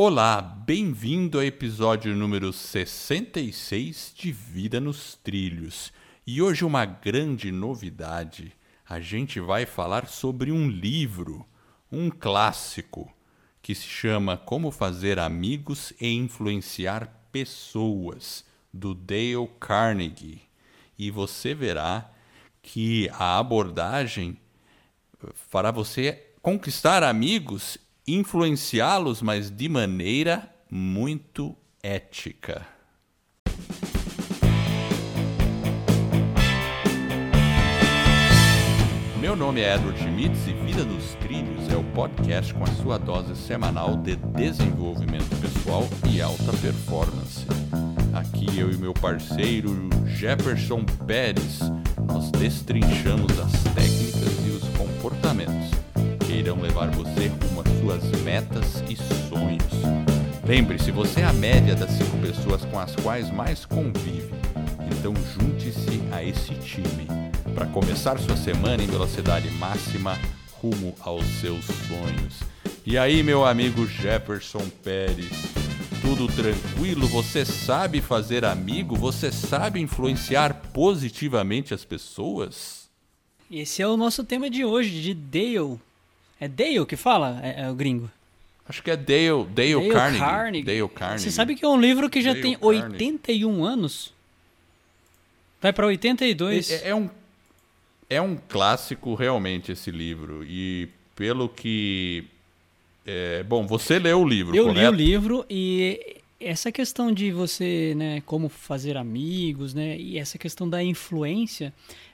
Olá, bem-vindo ao episódio número 66 de Vida nos Trilhos. E hoje uma grande novidade. A gente vai falar sobre um livro, um clássico, que se chama Como Fazer Amigos e Influenciar Pessoas, do Dale Carnegie. E você verá que a abordagem fará você conquistar amigos influenciá-los, mas de maneira muito ética. Meu nome é Edward Schmitz e Vida nos Trilhos é o podcast com a sua dose semanal de desenvolvimento pessoal e alta performance. Aqui eu e meu parceiro Jefferson Pérez, nós destrinchamos as técnicas e os comportamentos que irão levar você rumo às suas metas e sonhos. Lembre-se, você é a média das cinco pessoas com as quais mais convive. Então junte-se a esse time para começar sua semana em velocidade máxima rumo aos seus sonhos. E aí, meu amigo Jefferson Pérez, tudo tranquilo? Você sabe fazer amigo? Você sabe influenciar positivamente as pessoas? Esse é o nosso tema de hoje, de Dale é Dale que fala? É, é o gringo. Acho que é Dale, Dale, Dale Carnegie. Carnegie. Dale Carnegie. Você sabe que é um livro que já Dale tem Carnegie. 81 anos? Vai para 82. É, é, um, é um clássico realmente esse livro. E pelo que. É, bom, você leu o livro, Eu correto? li o livro e essa questão de você, né, como fazer amigos, né, e essa questão da influência,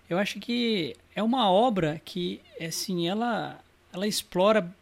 eu acho que é uma obra que, assim, ela ela explora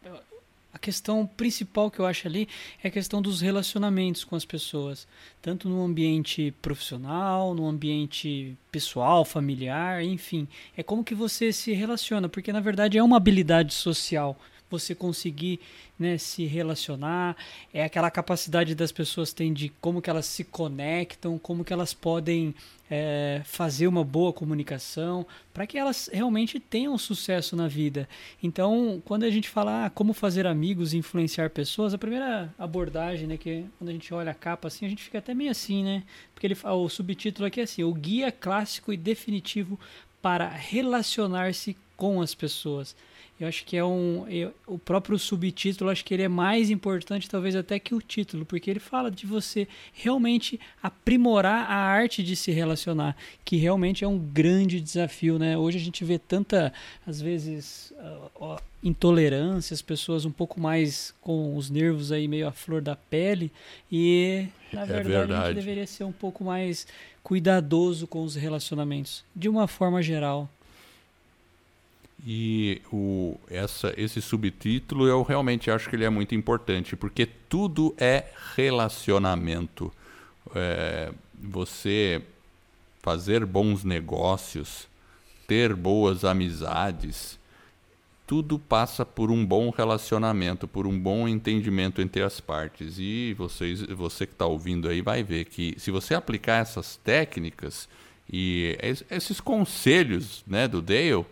a questão principal que eu acho ali é a questão dos relacionamentos com as pessoas, tanto no ambiente profissional, no ambiente pessoal, familiar, enfim, é como que você se relaciona, porque na verdade é uma habilidade social você conseguir né, se relacionar, é aquela capacidade das pessoas têm de como que elas se conectam, como que elas podem é, fazer uma boa comunicação, para que elas realmente tenham sucesso na vida. Então, quando a gente fala ah, como fazer amigos e influenciar pessoas, a primeira abordagem, né, que quando a gente olha a capa assim, a gente fica até meio assim, né? Porque ele, o subtítulo aqui é assim: o guia clássico e definitivo para relacionar-se com as pessoas. Eu acho que é um. Eu, o próprio subtítulo, acho que ele é mais importante, talvez até que o título, porque ele fala de você realmente aprimorar a arte de se relacionar, que realmente é um grande desafio, né? Hoje a gente vê tanta, às vezes, intolerância, as pessoas um pouco mais com os nervos aí meio à flor da pele, e na verdade, é verdade. a gente deveria ser um pouco mais cuidadoso com os relacionamentos, de uma forma geral. E o, essa, esse subtítulo eu realmente acho que ele é muito importante, porque tudo é relacionamento. É, você fazer bons negócios, ter boas amizades, tudo passa por um bom relacionamento, por um bom entendimento entre as partes. E vocês, você que está ouvindo aí vai ver que se você aplicar essas técnicas e esses conselhos né, do Dale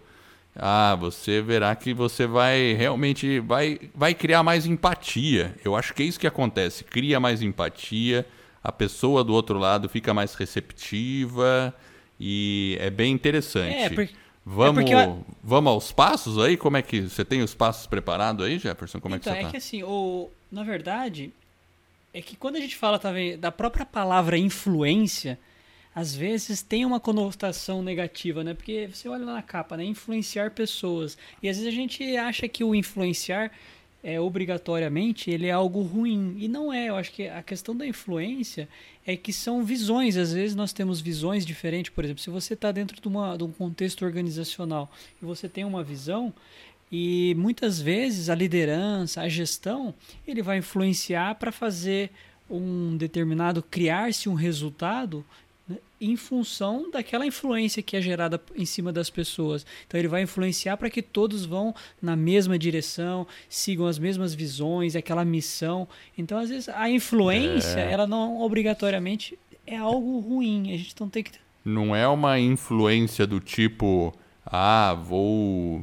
ah, você verá que você vai realmente vai, vai criar mais empatia. Eu acho que é isso que acontece. Cria mais empatia, a pessoa do outro lado fica mais receptiva e é bem interessante. É, porque, vamos, é porque... vamos aos passos aí? Como é que você tem os passos preparados aí, Jefferson? Como então, é que você é tá? que assim, o, na verdade, é que quando a gente fala também da própria palavra influência, às vezes tem uma conotação negativa, né? Porque você olha lá na capa, né? Influenciar pessoas. E às vezes a gente acha que o influenciar é obrigatoriamente ele é algo ruim e não é. Eu acho que a questão da influência é que são visões. Às vezes nós temos visões diferentes. Por exemplo, se você está dentro de, uma, de um contexto organizacional e você tem uma visão e muitas vezes a liderança, a gestão, ele vai influenciar para fazer um determinado criar-se um resultado em função daquela influência que é gerada em cima das pessoas. Então ele vai influenciar para que todos vão na mesma direção, sigam as mesmas visões, aquela missão. Então às vezes a influência, é. ela não obrigatoriamente é algo ruim. A gente não tem que não é uma influência do tipo, ah, vou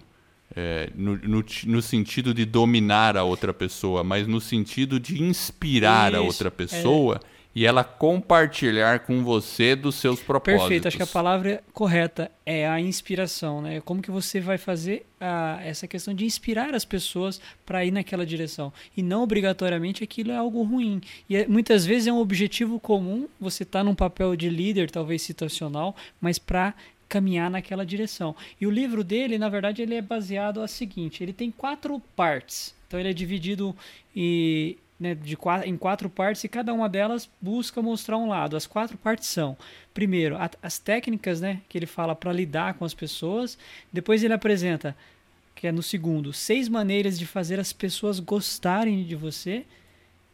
é, no, no, no, sentido de dominar a outra pessoa, mas no sentido de inspirar Isso, a outra pessoa. É e ela compartilhar com você dos seus propósitos. Perfeito, acho que a palavra correta é a inspiração, né? Como que você vai fazer a, essa questão de inspirar as pessoas para ir naquela direção e não obrigatoriamente aquilo é algo ruim. E é, muitas vezes é um objetivo comum, você está num papel de líder, talvez situacional, mas para caminhar naquela direção. E o livro dele, na verdade, ele é baseado a seguinte, ele tem quatro partes. Então ele é dividido em né, de em quatro partes e cada uma delas busca mostrar um lado. As quatro partes são, primeiro, a, as técnicas né, que ele fala para lidar com as pessoas. Depois ele apresenta, que é no segundo, seis maneiras de fazer as pessoas gostarem de você.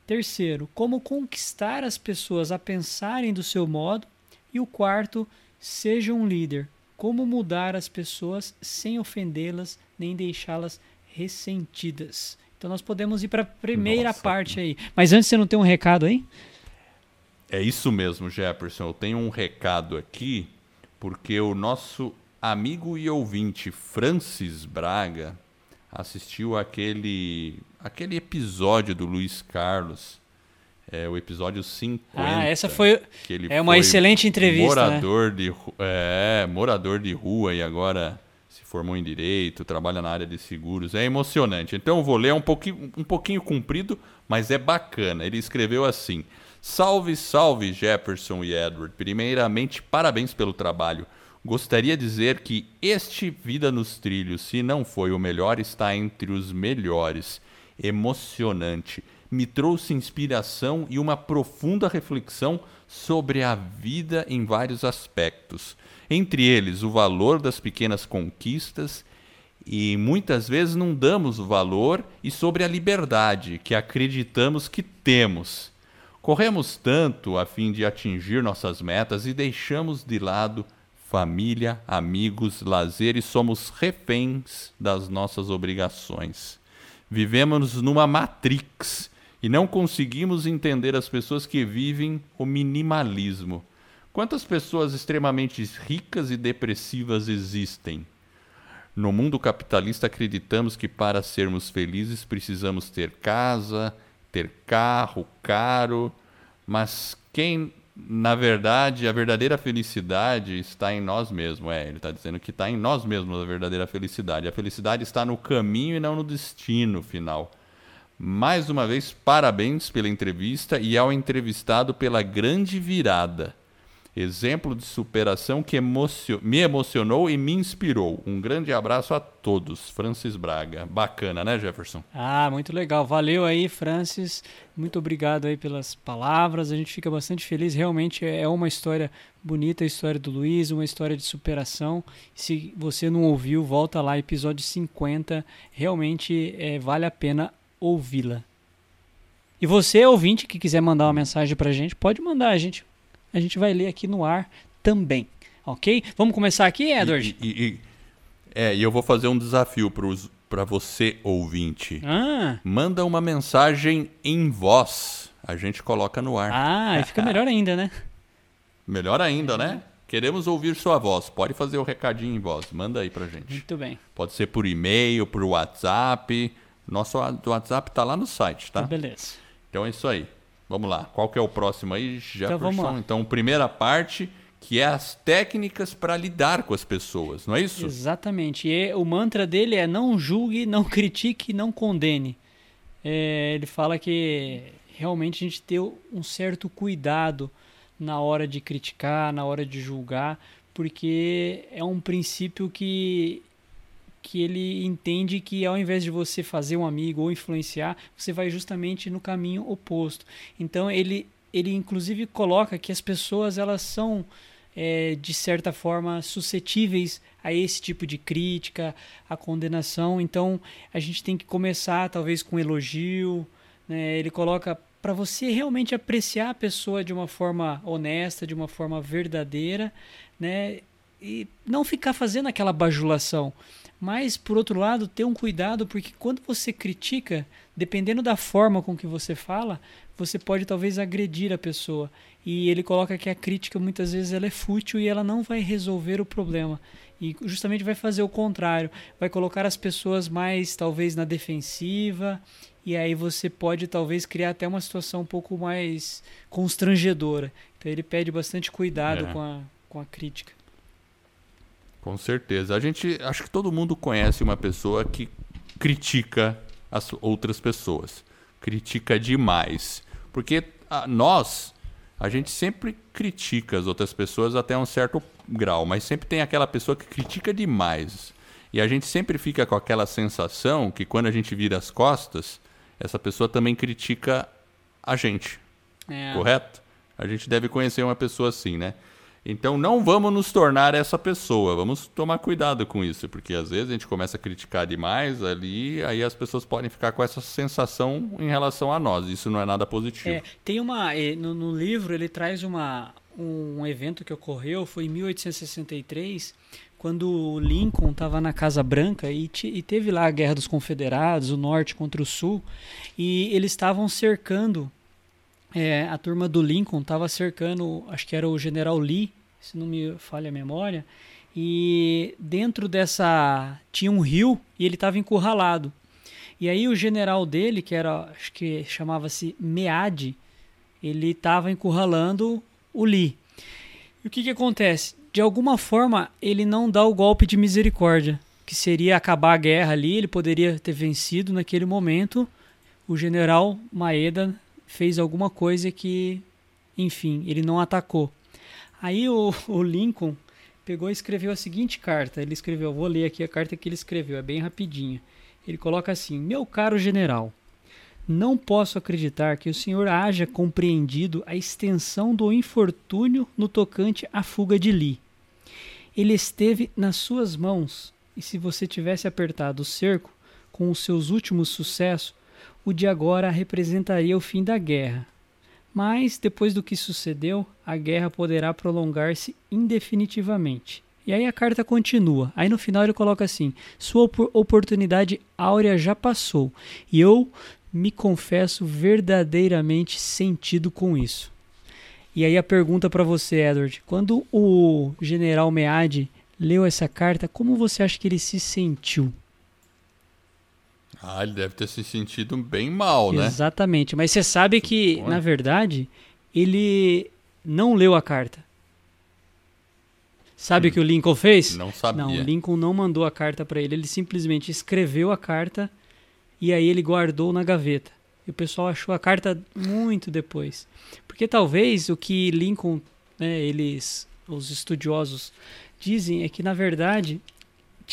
Terceiro, como conquistar as pessoas a pensarem do seu modo. E o quarto, seja um líder. Como mudar as pessoas sem ofendê-las nem deixá-las ressentidas. Então nós podemos ir para a primeira Nossa. parte aí. Mas antes você não tem um recado aí? É isso mesmo, Jefferson. Eu tenho um recado aqui, porque o nosso amigo e ouvinte Francis Braga assistiu aquele aquele episódio do Luiz Carlos, é o episódio 50. Ah, essa foi é uma excelente entrevista, né? morador né? de é, morador de rua e agora formou em direito, trabalha na área de seguros. É emocionante. Então eu vou ler um pouquinho, um pouquinho comprido, mas é bacana. Ele escreveu assim: Salve, salve Jefferson e Edward. Primeiramente, parabéns pelo trabalho. Gostaria de dizer que este Vida nos Trilhos, se não foi o melhor, está entre os melhores. Emocionante. Me trouxe inspiração e uma profunda reflexão sobre a vida em vários aspectos entre eles o valor das pequenas conquistas, e muitas vezes não damos o valor e sobre a liberdade que acreditamos que temos. Corremos tanto a fim de atingir nossas metas e deixamos de lado família, amigos, lazer e somos reféns das nossas obrigações. Vivemos numa matrix e não conseguimos entender as pessoas que vivem o minimalismo Quantas pessoas extremamente ricas e depressivas existem? No mundo capitalista, acreditamos que para sermos felizes precisamos ter casa, ter carro caro, mas quem, na verdade, a verdadeira felicidade está em nós mesmos. É, ele está dizendo que está em nós mesmos a verdadeira felicidade. A felicidade está no caminho e não no destino final. Mais uma vez, parabéns pela entrevista e ao entrevistado pela grande virada exemplo de superação que emocio me emocionou e me inspirou. Um grande abraço a todos. Francis Braga. Bacana, né, Jefferson? Ah, muito legal. Valeu aí, Francis. Muito obrigado aí pelas palavras. A gente fica bastante feliz. Realmente é uma história bonita, a história do Luiz, uma história de superação. Se você não ouviu, volta lá, episódio 50. Realmente é, vale a pena ouvi-la. E você, ouvinte, que quiser mandar uma mensagem pra gente, pode mandar. A gente a gente vai ler aqui no ar também. Ok? Vamos começar aqui, Edward? E, e, e é, e eu vou fazer um desafio para você, ouvinte. Ah. Manda uma mensagem em voz. A gente coloca no ar. Ah, e fica melhor ainda, né? Melhor ainda, né? Queremos ouvir sua voz. Pode fazer o recadinho em voz. Manda aí pra gente. Muito bem. Pode ser por e-mail, por WhatsApp. Nosso WhatsApp tá lá no site, tá? Beleza. Então é isso aí. Vamos lá. Qual que é o próximo aí, Jefferson? Então, então primeira parte, que é as técnicas para lidar com as pessoas, não é isso? Exatamente. E o mantra dele é não julgue, não critique, não condene. É, ele fala que realmente a gente ter um certo cuidado na hora de criticar, na hora de julgar, porque é um princípio que que ele entende que ao invés de você fazer um amigo ou influenciar, você vai justamente no caminho oposto. Então ele ele inclusive coloca que as pessoas elas são é, de certa forma suscetíveis a esse tipo de crítica, a condenação. Então a gente tem que começar talvez com elogio. Né? Ele coloca para você realmente apreciar a pessoa de uma forma honesta, de uma forma verdadeira, né? E não ficar fazendo aquela bajulação. Mas, por outro lado, ter um cuidado, porque quando você critica, dependendo da forma com que você fala, você pode talvez agredir a pessoa. E ele coloca que a crítica muitas vezes ela é fútil e ela não vai resolver o problema. E justamente vai fazer o contrário, vai colocar as pessoas mais talvez na defensiva e aí você pode talvez criar até uma situação um pouco mais constrangedora. Então ele pede bastante cuidado é. com, a, com a crítica. Com certeza. A gente acho que todo mundo conhece uma pessoa que critica as outras pessoas. Critica demais. Porque a, nós, a gente sempre critica as outras pessoas até um certo grau, mas sempre tem aquela pessoa que critica demais. E a gente sempre fica com aquela sensação que quando a gente vira as costas, essa pessoa também critica a gente. É. Correto? A gente deve conhecer uma pessoa assim, né? Então não vamos nos tornar essa pessoa, vamos tomar cuidado com isso, porque às vezes a gente começa a criticar demais ali, aí as pessoas podem ficar com essa sensação em relação a nós. Isso não é nada positivo. É, tem uma eh, no, no, livro ele traz uma um evento que ocorreu foi em 1863 quando o Lincoln estava na Casa Branca e, e, teve lá a Guerra dos Confederados, o Norte contra o Sul, e eles estavam cercando, é, a turma do Lincoln estava cercando, acho que era o General Lee, se não me falha a memória, e dentro dessa tinha um rio e ele estava encurralado. E aí o general dele, que era, acho que chamava-se Meade, ele estava encurralando o Lee. E o que, que acontece? de alguma forma ele não dá o golpe de misericórdia, que seria acabar a guerra ali, ele poderia ter vencido naquele momento. O general Maeda fez alguma coisa que, enfim, ele não atacou. Aí o, o Lincoln pegou e escreveu a seguinte carta. Ele escreveu, vou ler aqui a carta que ele escreveu, é bem rapidinha. Ele coloca assim: Meu caro general, não posso acreditar que o senhor haja compreendido a extensão do infortúnio no tocante à fuga de Lee. Ele esteve nas suas mãos, e se você tivesse apertado o cerco com os seus últimos sucessos, o de agora representaria o fim da guerra. Mas, depois do que sucedeu, a guerra poderá prolongar-se indefinitivamente. E aí a carta continua. Aí no final ele coloca assim: Sua oportunidade áurea já passou, e eu me confesso verdadeiramente sentido com isso. E aí a pergunta para você, Edward, quando o general Meade leu essa carta, como você acha que ele se sentiu? Ah, ele deve ter se sentido bem mal, né? Exatamente, mas você sabe que, na verdade, ele não leu a carta. Sabe o hum, que o Lincoln fez? Não sabia. Não, o Lincoln não mandou a carta para ele, ele simplesmente escreveu a carta e aí ele guardou na gaveta. E o pessoal achou a carta muito depois. Porque talvez o que Lincoln, né, eles, os estudiosos, dizem é que na verdade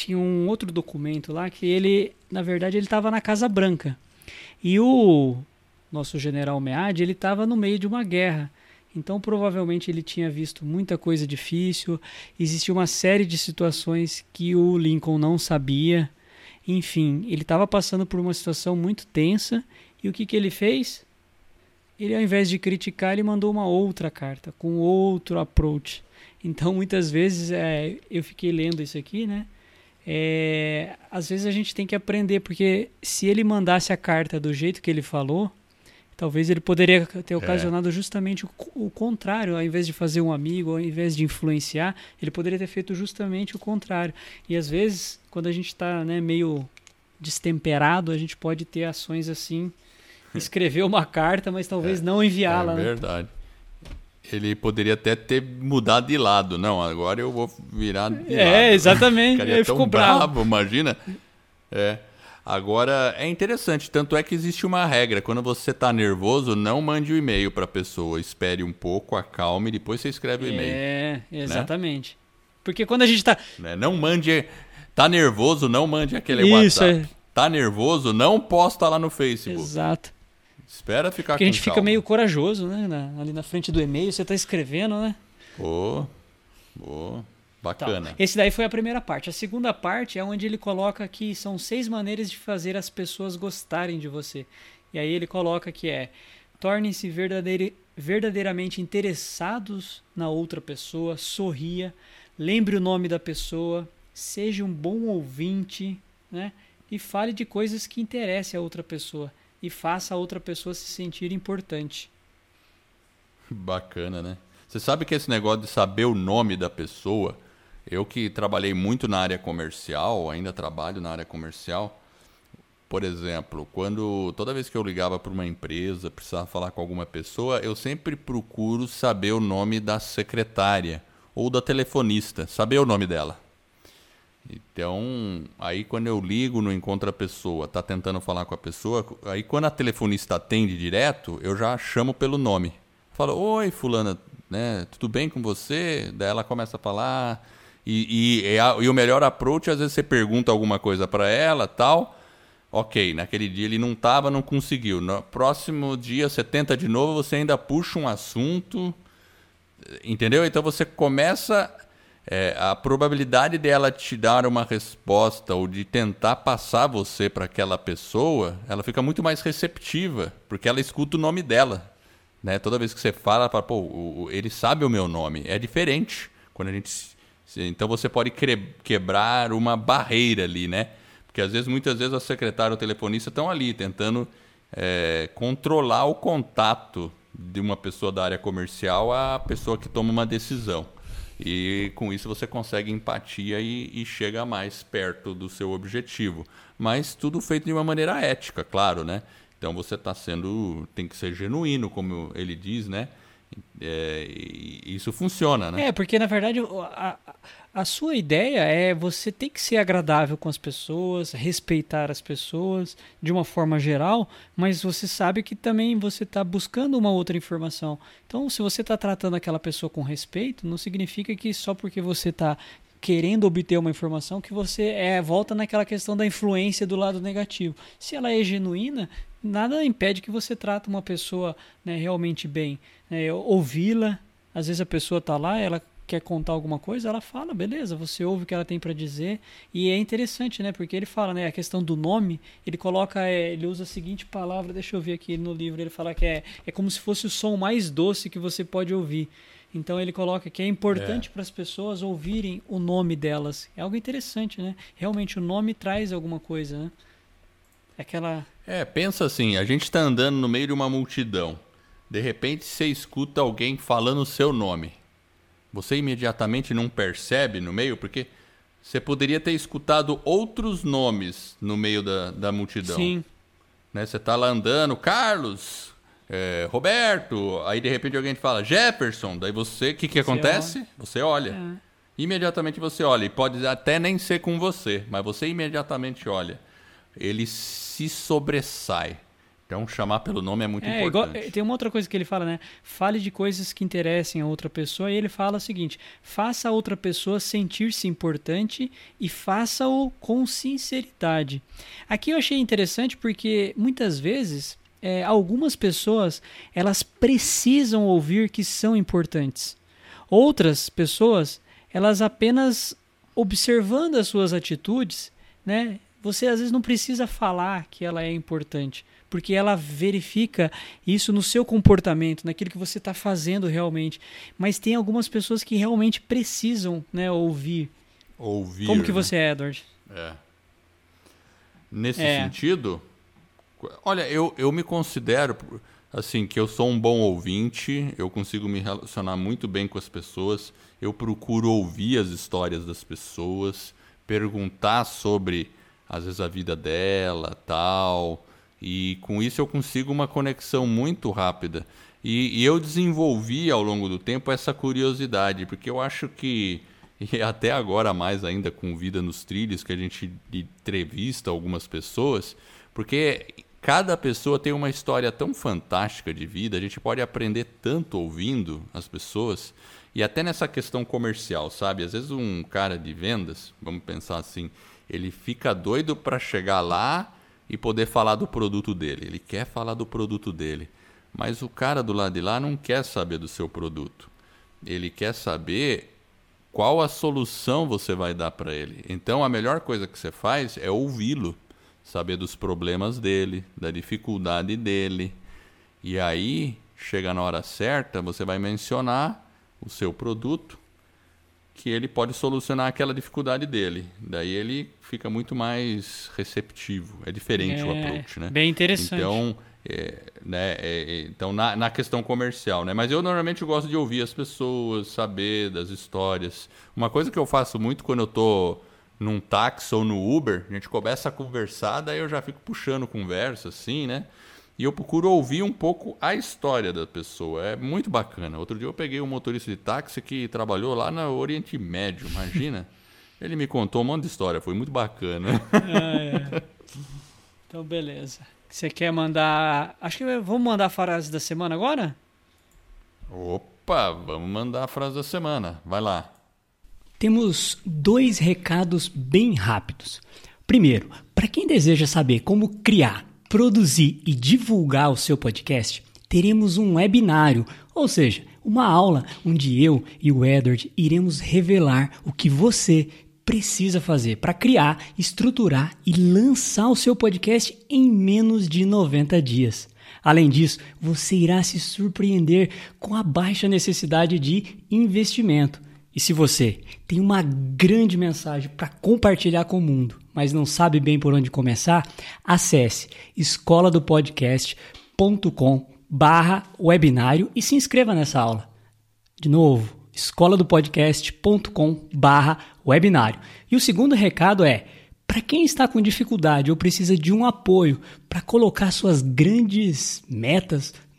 tinha um outro documento lá que ele, na verdade, ele estava na Casa Branca. E o nosso general Meade, ele estava no meio de uma guerra. Então, provavelmente, ele tinha visto muita coisa difícil. Existia uma série de situações que o Lincoln não sabia. Enfim, ele estava passando por uma situação muito tensa e o que, que ele fez? Ele, ao invés de criticar, ele mandou uma outra carta, com outro approach. Então, muitas vezes, é, eu fiquei lendo isso aqui, né? É, às vezes a gente tem que aprender, porque se ele mandasse a carta do jeito que ele falou, talvez ele poderia ter é. ocasionado é. justamente o, o, contrário, ao invés de fazer um amigo, ao invés de influenciar, ele poderia ter feito justamente o contrário. E às vezes, quando a gente está né, meio destemperado, a gente pode ter ações assim escrever uma carta, mas talvez é, não enviá-la. É né? verdade. Né? Ele poderia até ter mudado de lado. Não, agora eu vou virar de é, lado. É, exatamente. Ele ficou bravo, bravo, imagina. É. Agora, é interessante, tanto é que existe uma regra. Quando você está nervoso, não mande o um e-mail para a pessoa. Espere um pouco, acalme, e depois você escreve o e-mail. É, exatamente. Né? Porque quando a gente está... Né? Não mande... Tá nervoso, não mande aquele Isso, WhatsApp. É. Tá nervoso, não posta lá no Facebook. Exato. Espera ficar Porque a gente calma. fica meio corajoso, né? Na, ali na frente do e-mail, você está escrevendo, né? Pô, pô, bacana. Então, esse daí foi a primeira parte. A segunda parte é onde ele coloca que são seis maneiras de fazer as pessoas gostarem de você. E aí ele coloca que é tornem-se verdadeir, verdadeiramente interessados na outra pessoa, sorria, lembre o nome da pessoa, seja um bom ouvinte, né? E fale de coisas que interessem a outra pessoa e faça a outra pessoa se sentir importante. Bacana, né? Você sabe que esse negócio de saber o nome da pessoa Eu que trabalhei muito na área comercial, ainda trabalho na área comercial. Por exemplo, quando toda vez que eu ligava para uma empresa, precisava falar com alguma pessoa, eu sempre procuro saber o nome da secretária ou da telefonista, saber o nome dela. Então, aí quando eu ligo, não encontro a pessoa, tá tentando falar com a pessoa, aí quando a telefonista atende direto, eu já chamo pelo nome. Falo, oi fulana, né, tudo bem com você? Daí ela começa a falar, e, e, e, a, e o melhor approach, às vezes você pergunta alguma coisa para ela, tal, ok, naquele dia ele não tava, não conseguiu. No próximo dia, você tenta de novo, você ainda puxa um assunto, entendeu? Então você começa é, a probabilidade dela te dar uma resposta ou de tentar passar você para aquela pessoa, ela fica muito mais receptiva, porque ela escuta o nome dela. Né? Toda vez que você fala, fala, pô, o, ele sabe o meu nome. É diferente. quando a gente Então você pode quebrar uma barreira ali, né? Porque às vezes, muitas vezes, a secretária ou telefonista estão ali tentando é, controlar o contato de uma pessoa da área comercial à pessoa que toma uma decisão. E com isso você consegue empatia e, e, chega mais perto do seu objetivo. Mas tudo feito de uma maneira ética, claro, né? Então você está sendo. tem que ser genuíno, como ele diz, né? É, isso funciona, né? É, porque na verdade a sua ideia é você tem que ser agradável com as pessoas, respeitar as pessoas de uma forma geral, mas você sabe que também você está buscando uma outra informação. Então, se você está tratando aquela pessoa com respeito, não significa que só porque você está querendo obter uma informação que você é volta naquela questão da influência do lado negativo. Se ela é genuína, nada impede que você trate uma pessoa né, realmente bem. Né, Ouvi-la, às vezes a pessoa está lá, ela quer contar alguma coisa, ela fala, beleza, você ouve o que ela tem para dizer. E é interessante, né? Porque ele fala, né? A questão do nome, ele coloca, é, ele usa a seguinte palavra, deixa eu ver aqui no livro, ele fala que é, é como se fosse o som mais doce que você pode ouvir. Então ele coloca que é importante é. para as pessoas ouvirem o nome delas. É algo interessante, né? Realmente o nome traz alguma coisa, né? Aquela. É, pensa assim, a gente está andando no meio de uma multidão. De repente você escuta alguém falando o seu nome você imediatamente não percebe no meio, porque você poderia ter escutado outros nomes no meio da, da multidão. Sim. Né? Você está lá andando, Carlos, é, Roberto, aí de repente alguém te fala Jefferson, daí você, o que, que acontece? Olha. Você olha. É. Imediatamente você olha, e pode até nem ser com você, mas você imediatamente olha. Ele se sobressai. Então, chamar pelo nome é muito é, importante. Igual, tem uma outra coisa que ele fala, né? Fale de coisas que interessem a outra pessoa. E ele fala o seguinte: faça a outra pessoa sentir-se importante e faça-o com sinceridade. Aqui eu achei interessante porque muitas vezes é, algumas pessoas elas precisam ouvir que são importantes. Outras pessoas elas apenas observando as suas atitudes, né? Você às vezes não precisa falar que ela é importante porque ela verifica isso no seu comportamento, naquilo que você está fazendo realmente. Mas tem algumas pessoas que realmente precisam né, ouvir. Ouvir. Como que né? você é, Edward? É. Nesse é. sentido, olha, eu, eu me considero assim que eu sou um bom ouvinte, eu consigo me relacionar muito bem com as pessoas, eu procuro ouvir as histórias das pessoas, perguntar sobre às vezes a vida dela, tal, e com isso eu consigo uma conexão muito rápida. E, e, eu desenvolvi ao longo do tempo essa curiosidade, porque eu acho que, e até agora mais ainda com Vida nos Trilhos, que a gente entrevista algumas pessoas, porque cada pessoa tem uma história tão fantástica de vida, a gente pode aprender tanto ouvindo as pessoas, e até nessa questão comercial, sabe? Às vezes um cara de vendas, vamos pensar assim, ele fica doido para chegar lá e poder falar do produto dele. Ele quer falar do produto dele, mas o cara do lado de lá não quer saber do seu produto. Ele quer saber qual a solução você vai dar para ele. Então a melhor coisa que você faz é ouvi-lo, saber dos problemas dele, da dificuldade dele. E aí, chega na hora certa, você vai mencionar o seu produto que ele pode solucionar aquela dificuldade dele. Daí ele fica muito mais receptivo. É diferente é, o approach, né? Bem interessante. Então, É, né? É, é, então, na, na questão comercial, né? Mas eu normalmente gosto de ouvir as pessoas, saber das histórias. Uma coisa que eu faço muito quando eu tô num táxi ou no Uber, a gente começa a conversar, daí eu já fico puxando conversa, assim, né? E eu procuro ouvir um pouco a história da pessoa. É muito bacana. Outro dia eu peguei um motorista de táxi que trabalhou lá no Oriente Médio, imagina. Ele me contou um monte de história, foi muito bacana. É, é. Então, beleza. Você quer mandar. Acho que vamos mandar a frase da semana agora? Opa, vamos mandar a frase da semana. Vai lá. Temos dois recados bem rápidos. Primeiro, para quem deseja saber como criar, produzir e divulgar o seu podcast, teremos um webinário, ou seja, uma aula onde eu e o Edward iremos revelar o que você precisa fazer para criar, estruturar e lançar o seu podcast em menos de 90 dias. Além disso, você irá se surpreender com a baixa necessidade de investimento. E se você tem uma grande mensagem para compartilhar com o mundo, mas não sabe bem por onde começar, acesse escola do barra webinário e se inscreva nessa aula. De novo, escola do barra webinário. E o segundo recado é, para quem está com dificuldade ou precisa de um apoio para colocar suas grandes metas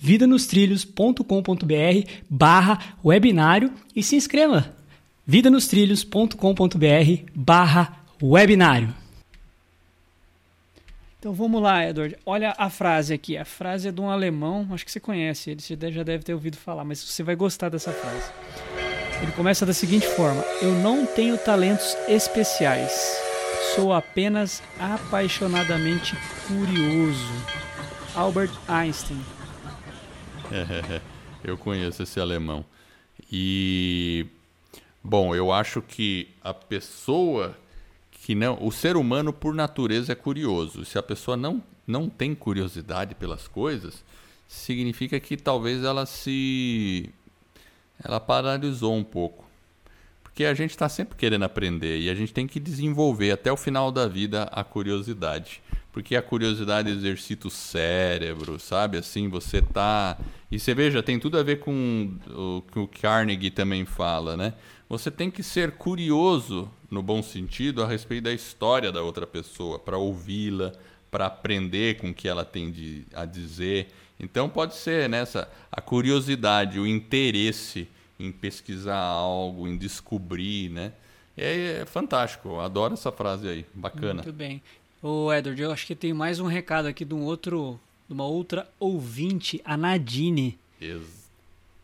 vidanostrilhos.com.br barra webinário e se inscreva. vidanostrilhos.com.br barra webinário. Então vamos lá, Edward. Olha a frase aqui. A frase é de um alemão, acho que você conhece ele, você já deve ter ouvido falar, mas você vai gostar dessa frase. Ele começa da seguinte forma: Eu não tenho talentos especiais, sou apenas apaixonadamente curioso. Albert Einstein. eu conheço esse alemão. E bom, eu acho que a pessoa que não, o ser humano por natureza é curioso. Se a pessoa não não tem curiosidade pelas coisas, significa que talvez ela se ela paralisou um pouco. Porque a gente está sempre querendo aprender e a gente tem que desenvolver até o final da vida a curiosidade. Porque a curiosidade exercita o cérebro, sabe? Assim, você tá. E você veja, tem tudo a ver com o que o Carnegie também fala, né? Você tem que ser curioso, no bom sentido, a respeito da história da outra pessoa, para ouvi-la, para aprender com o que ela tem de, a dizer. Então pode ser nessa a curiosidade, o interesse em pesquisar algo, em descobrir, né? É, é fantástico, adoro essa frase aí, bacana. Muito bem. Ô Edward, eu acho que tem mais um recado aqui de um outro, de uma outra ouvinte, a Nadine. Ex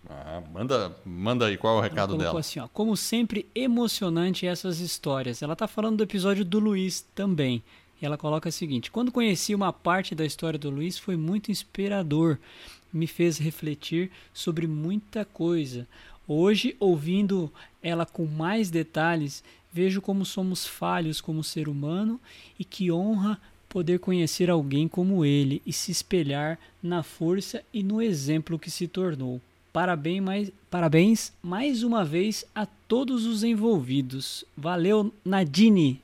ah, manda, manda aí, qual é o recado Ela dela? assim, ó, como sempre, emocionante essas histórias. Ela está falando do episódio do Luiz também. E ela coloca o seguinte: Quando conheci uma parte da história do Luiz, foi muito inspirador. Me fez refletir sobre muita coisa. Hoje, ouvindo ela com mais detalhes, vejo como somos falhos como ser humano e que honra poder conhecer alguém como ele e se espelhar na força e no exemplo que se tornou. Parabéns mais, parabéns mais uma vez a todos os envolvidos. Valeu, Nadine!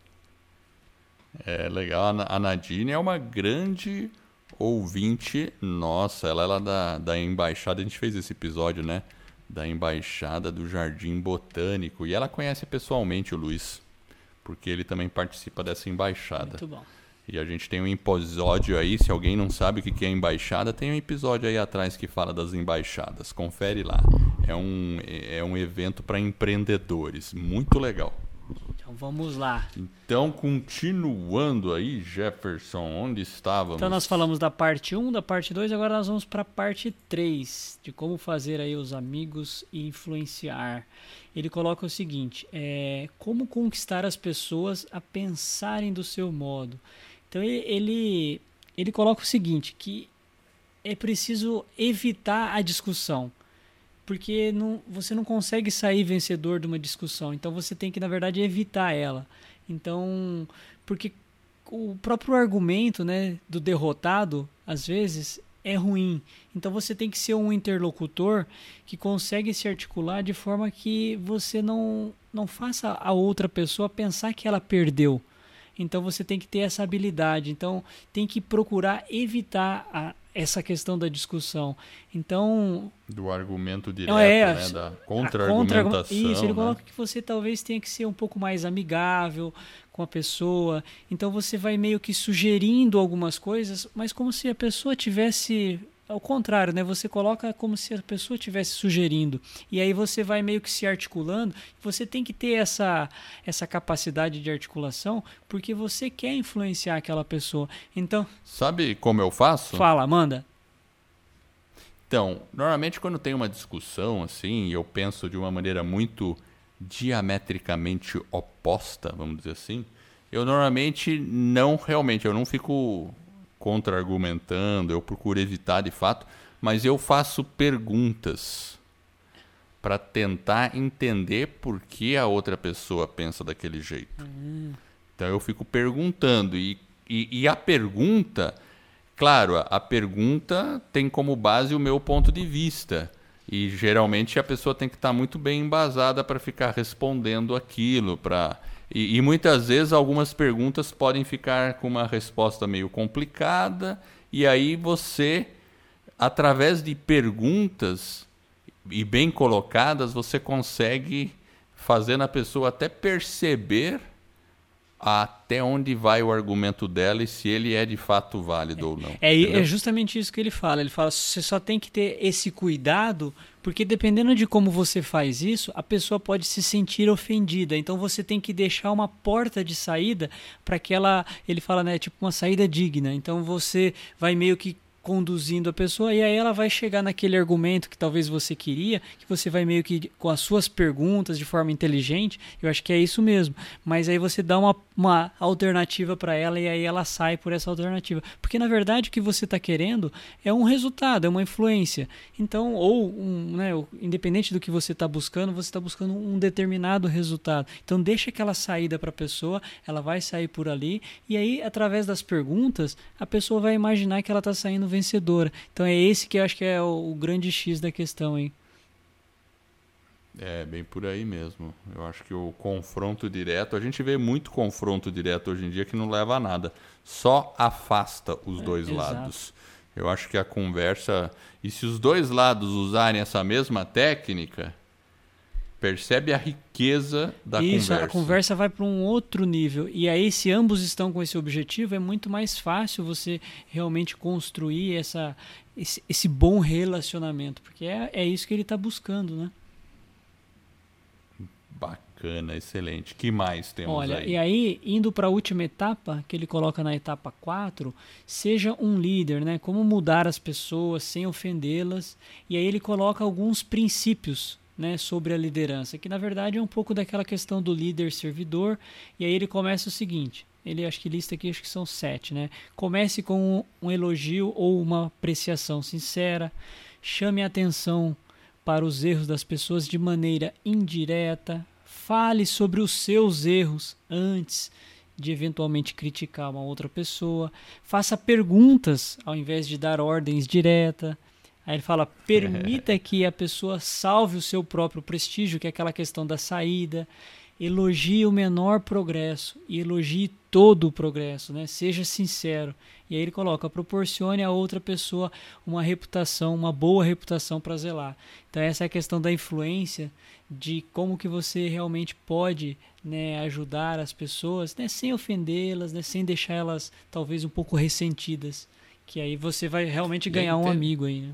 É legal, a Nadine é uma grande ouvinte nossa. Ela é lá da, da embaixada, a gente fez esse episódio, né? Da Embaixada do Jardim Botânico. E ela conhece pessoalmente o Luiz, porque ele também participa dessa embaixada. Muito bom. E a gente tem um episódio aí, se alguém não sabe o que é embaixada, tem um episódio aí atrás que fala das embaixadas. Confere lá. É um, é um evento para empreendedores. Muito legal. Então vamos lá. Então, continuando aí, Jefferson, onde estávamos? Então nós falamos da parte 1, da parte 2, agora nós vamos para a parte 3, de como fazer aí os amigos e influenciar. Ele coloca o seguinte, é, como conquistar as pessoas a pensarem do seu modo. Então ele, ele coloca o seguinte, que é preciso evitar a discussão. Porque não, você não consegue sair vencedor de uma discussão. Então você tem que, na verdade, evitar ela. Então, porque o próprio argumento né, do derrotado, às vezes, é ruim. Então você tem que ser um interlocutor que consegue se articular de forma que você não, não faça a outra pessoa pensar que ela perdeu. Então você tem que ter essa habilidade. Então tem que procurar evitar a, essa questão da discussão. Então. Do argumento direto, é, né? Da contra-argumentação. Contra isso, ele né? coloca que você talvez tenha que ser um pouco mais amigável com a pessoa. Então você vai meio que sugerindo algumas coisas, mas como se a pessoa tivesse ao contrário, né? Você coloca como se a pessoa estivesse sugerindo. E aí você vai meio que se articulando. Você tem que ter essa, essa capacidade de articulação porque você quer influenciar aquela pessoa. Então. Sabe como eu faço? Fala, manda. Então, normalmente quando tem uma discussão assim, eu penso de uma maneira muito diametricamente oposta, vamos dizer assim, eu normalmente não realmente, eu não fico contra-argumentando, eu procuro evitar de fato, mas eu faço perguntas para tentar entender por que a outra pessoa pensa daquele jeito. Uhum. Então eu fico perguntando e, e, e, a pergunta, claro, a, pergunta tem como base o meu ponto de vista. E geralmente a pessoa tem que estar muito bem embasada para ficar respondendo aquilo, para e, e, muitas vezes algumas perguntas podem ficar com uma resposta meio complicada, e aí você, através de perguntas e bem colocadas, você consegue fazer na pessoa até perceber até onde vai o argumento dela e se ele é de fato válido é, ou não. É, é, justamente isso que ele fala. Ele fala: você só tem que ter esse cuidado, porque dependendo de como você faz isso, a pessoa pode se sentir ofendida. Então você tem que deixar uma porta de saída para que ela. Ele fala, né? Tipo uma saída digna. Então você vai meio que conduzindo a pessoa e aí ela vai chegar naquele argumento que talvez você queria, que você vai meio que com as suas perguntas de forma inteligente, eu acho que é isso mesmo, mas aí você dá uma, uma alternativa para ela e aí ela sai por essa alternativa, porque na verdade o que você está querendo é um resultado, é uma influência, então ou um, né, independente do que você está buscando, você está buscando um determinado resultado, então deixa aquela saída para a pessoa, ela vai sair por ali e aí através das perguntas a pessoa vai imaginar que ela está saindo vencedora. Então é esse que eu acho que é o, o grande X da questão, hein? É, bem por aí mesmo. Eu acho que o confronto direto, a gente vê muito confronto direto hoje em dia que não leva a nada. Só afasta os é, dois exato. lados. Eu acho que a conversa. E se os dois lados usarem essa mesma técnica, percebe a riqueza da Isso, conversa. a conversa vai para um outro nível. E aí, se ambos estão com esse objetivo, é muito mais fácil você realmente construir essa, esse, esse bom relacionamento, porque é, é isso que ele está buscando, né? Bacana, excelente. que mais temos Olha, aí? e aí, indo para a última etapa, que ele coloca na etapa 4, seja um líder, né? Como mudar as pessoas sem ofendê-las. E aí ele coloca alguns princípios né, sobre a liderança, que na verdade é um pouco daquela questão do líder servidor. E aí ele começa o seguinte: ele acho que lista aqui, acho que são sete, né? Comece com um elogio ou uma apreciação sincera, chame a atenção para os erros das pessoas de maneira indireta, fale sobre os seus erros antes de eventualmente criticar uma outra pessoa, faça perguntas ao invés de dar ordens diretas, Aí ele fala: permita que a pessoa salve o seu próprio prestígio, que é aquela questão da saída. Elogie o menor progresso e elogie todo o progresso, né? Seja sincero. E aí ele coloca: proporcione a outra pessoa uma reputação, uma boa reputação para zelar. Então essa é a questão da influência, de como que você realmente pode né, ajudar as pessoas, né, sem ofendê-las, né, sem deixar elas talvez um pouco ressentidas. Que aí você vai realmente ganhar um amigo aí, né?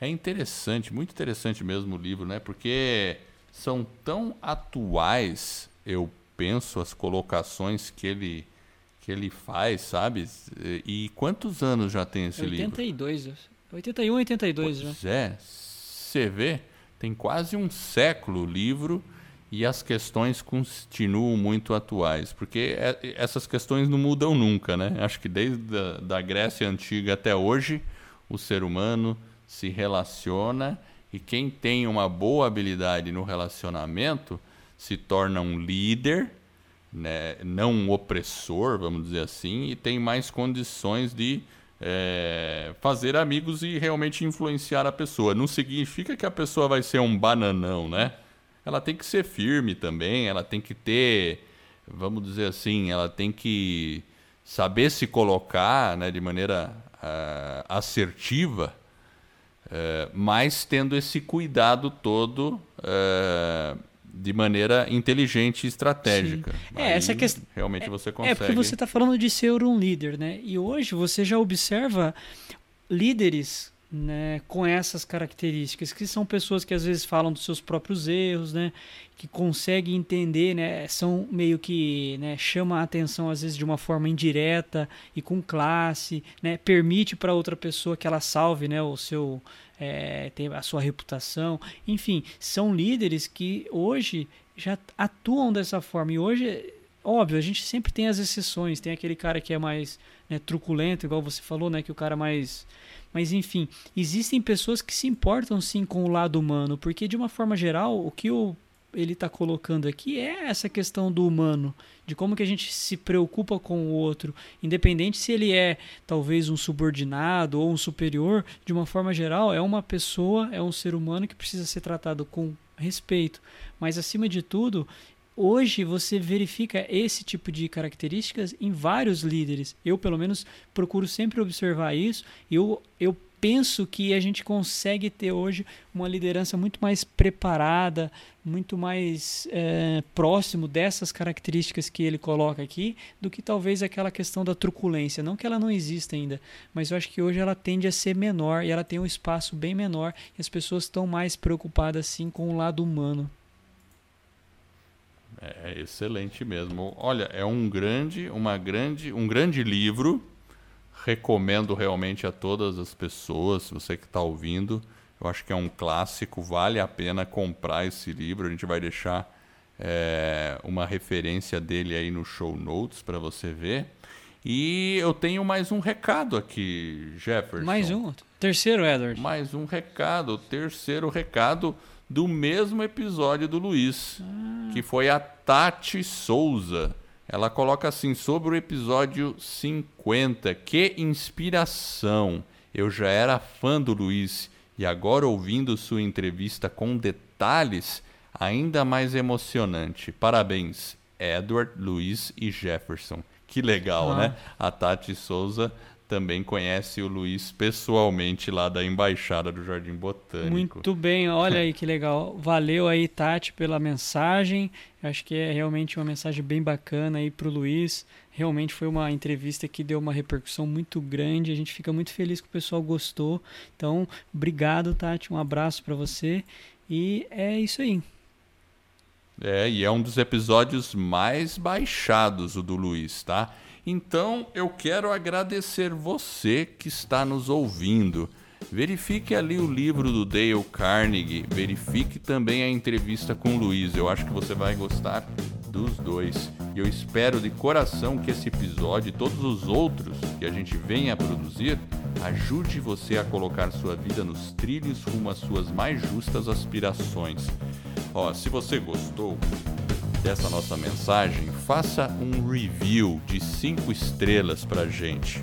É interessante, muito interessante mesmo o livro, né? Porque são tão atuais, eu penso, as colocações que ele que ele faz, sabe? E quantos anos já tem esse 82, livro? 81, 82 pois já. É, você vê, tem quase um século o livro e as questões continuam muito atuais, porque é, essas questões não mudam nunca, né? Acho que desde a da Grécia Antiga até hoje, o ser humano se relaciona E quem tem uma boa habilidade no relacionamento se torna um líder, né? não um opressor, vamos dizer assim, e tem mais condições de é, fazer amigos e realmente influenciar a pessoa. Não significa que a pessoa vai ser um bananão, né? Ela tem que ser firme também, ela tem que ter, vamos dizer assim, ela tem que saber se colocar né, de maneira uh, assertiva, uh, mas tendo esse cuidado todo uh, de maneira inteligente e estratégica. Sim. É, essa questão. Realmente é, você consegue. É porque você está falando de ser um líder, né? E hoje você já observa líderes né, com essas características, que são pessoas que às vezes falam dos seus próprios erros, né, que conseguem entender, né, são meio que né, chama a atenção às vezes de uma forma indireta e com classe, né, permite para outra pessoa que ela salve, né, o seu é, a sua reputação, enfim, são líderes que hoje já atuam dessa forma. E hoje óbvio a gente sempre tem as exceções, tem aquele cara que é mais né, truculento, igual você falou, né, que o cara mais mas enfim, existem pessoas que se importam sim com o lado humano, porque de uma forma geral, o que o, ele está colocando aqui é essa questão do humano, de como que a gente se preocupa com o outro, independente se ele é talvez um subordinado ou um superior, de uma forma geral, é uma pessoa, é um ser humano que precisa ser tratado com respeito. Mas acima de tudo, Hoje você verifica esse tipo de características em vários líderes. Eu, pelo menos, procuro sempre observar isso. Eu, eu penso que a gente consegue ter hoje uma liderança muito mais preparada, muito mais é, próximo dessas características que ele coloca aqui, do que talvez aquela questão da truculência. Não que ela não exista ainda, mas eu acho que hoje ela tende a ser menor e ela tem um espaço bem menor e as pessoas estão mais preocupadas sim com o lado humano. É excelente mesmo. Olha, é um grande, uma grande, um grande livro. Recomendo realmente a todas as pessoas, você que está ouvindo. Eu acho que é um clássico, vale a pena comprar esse livro. A gente vai deixar é, uma referência dele aí no show notes para você ver. E eu tenho mais um recado aqui, Jefferson. Mais um? Terceiro, Edward. Mais um recado, terceiro recado do mesmo episódio do Luiz, ah. que foi a Tati Souza. Ela coloca assim sobre o episódio 50. Que inspiração! Eu já era fã do Luiz e agora ouvindo sua entrevista com detalhes, ainda mais emocionante. Parabéns, Edward, Luiz e Jefferson. Que legal, ah. né? A Tati Souza também conhece o Luiz pessoalmente lá da embaixada do Jardim Botânico. Muito bem, olha aí que legal. Valeu aí, Tati, pela mensagem. Acho que é realmente uma mensagem bem bacana aí para o Luiz. Realmente foi uma entrevista que deu uma repercussão muito grande. A gente fica muito feliz que o pessoal gostou. Então, obrigado, Tati. Um abraço para você. E é isso aí. É, e é um dos episódios mais baixados, o do Luiz, tá? Então eu quero agradecer você que está nos ouvindo. Verifique ali o livro do Dale Carnegie, verifique também a entrevista com o Luiz. Eu acho que você vai gostar dos dois. E eu espero de coração que esse episódio e todos os outros que a gente venha a produzir ajude você a colocar sua vida nos trilhos rumo às suas mais justas aspirações. Ó, se você gostou, dessa nossa mensagem, faça um review de 5 estrelas para gente.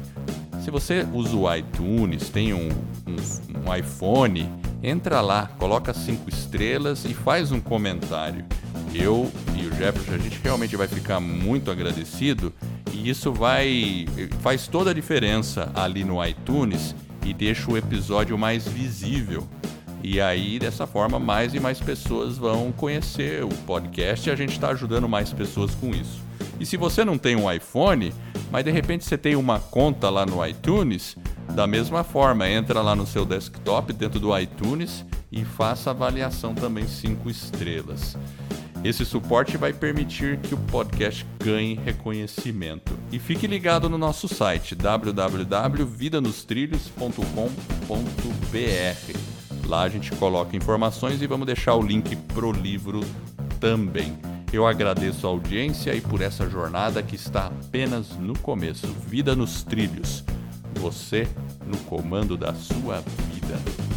Se você usa o iTunes, tem um, um, um iPhone, entra lá, coloca 5 estrelas e faz um comentário. Eu e o Jefferson, a gente realmente vai ficar muito agradecido e isso vai faz toda a diferença ali no iTunes e deixa o episódio mais visível e aí, dessa forma, mais e mais pessoas vão conhecer o podcast e a gente está ajudando mais pessoas com isso. E se você não tem um iPhone, mas de repente você tem uma conta lá no iTunes, da mesma forma, entra lá no seu desktop dentro do iTunes e faça avaliação também 5 estrelas. Esse suporte vai permitir que o podcast ganhe reconhecimento. E fique ligado no nosso site www.vidanostrilhos.com.br. Lá a gente coloca informações e vamos deixar o link pro livro também. Eu agradeço a audiência e por essa jornada que está apenas no começo. Vida nos trilhos. Você no comando da sua vida.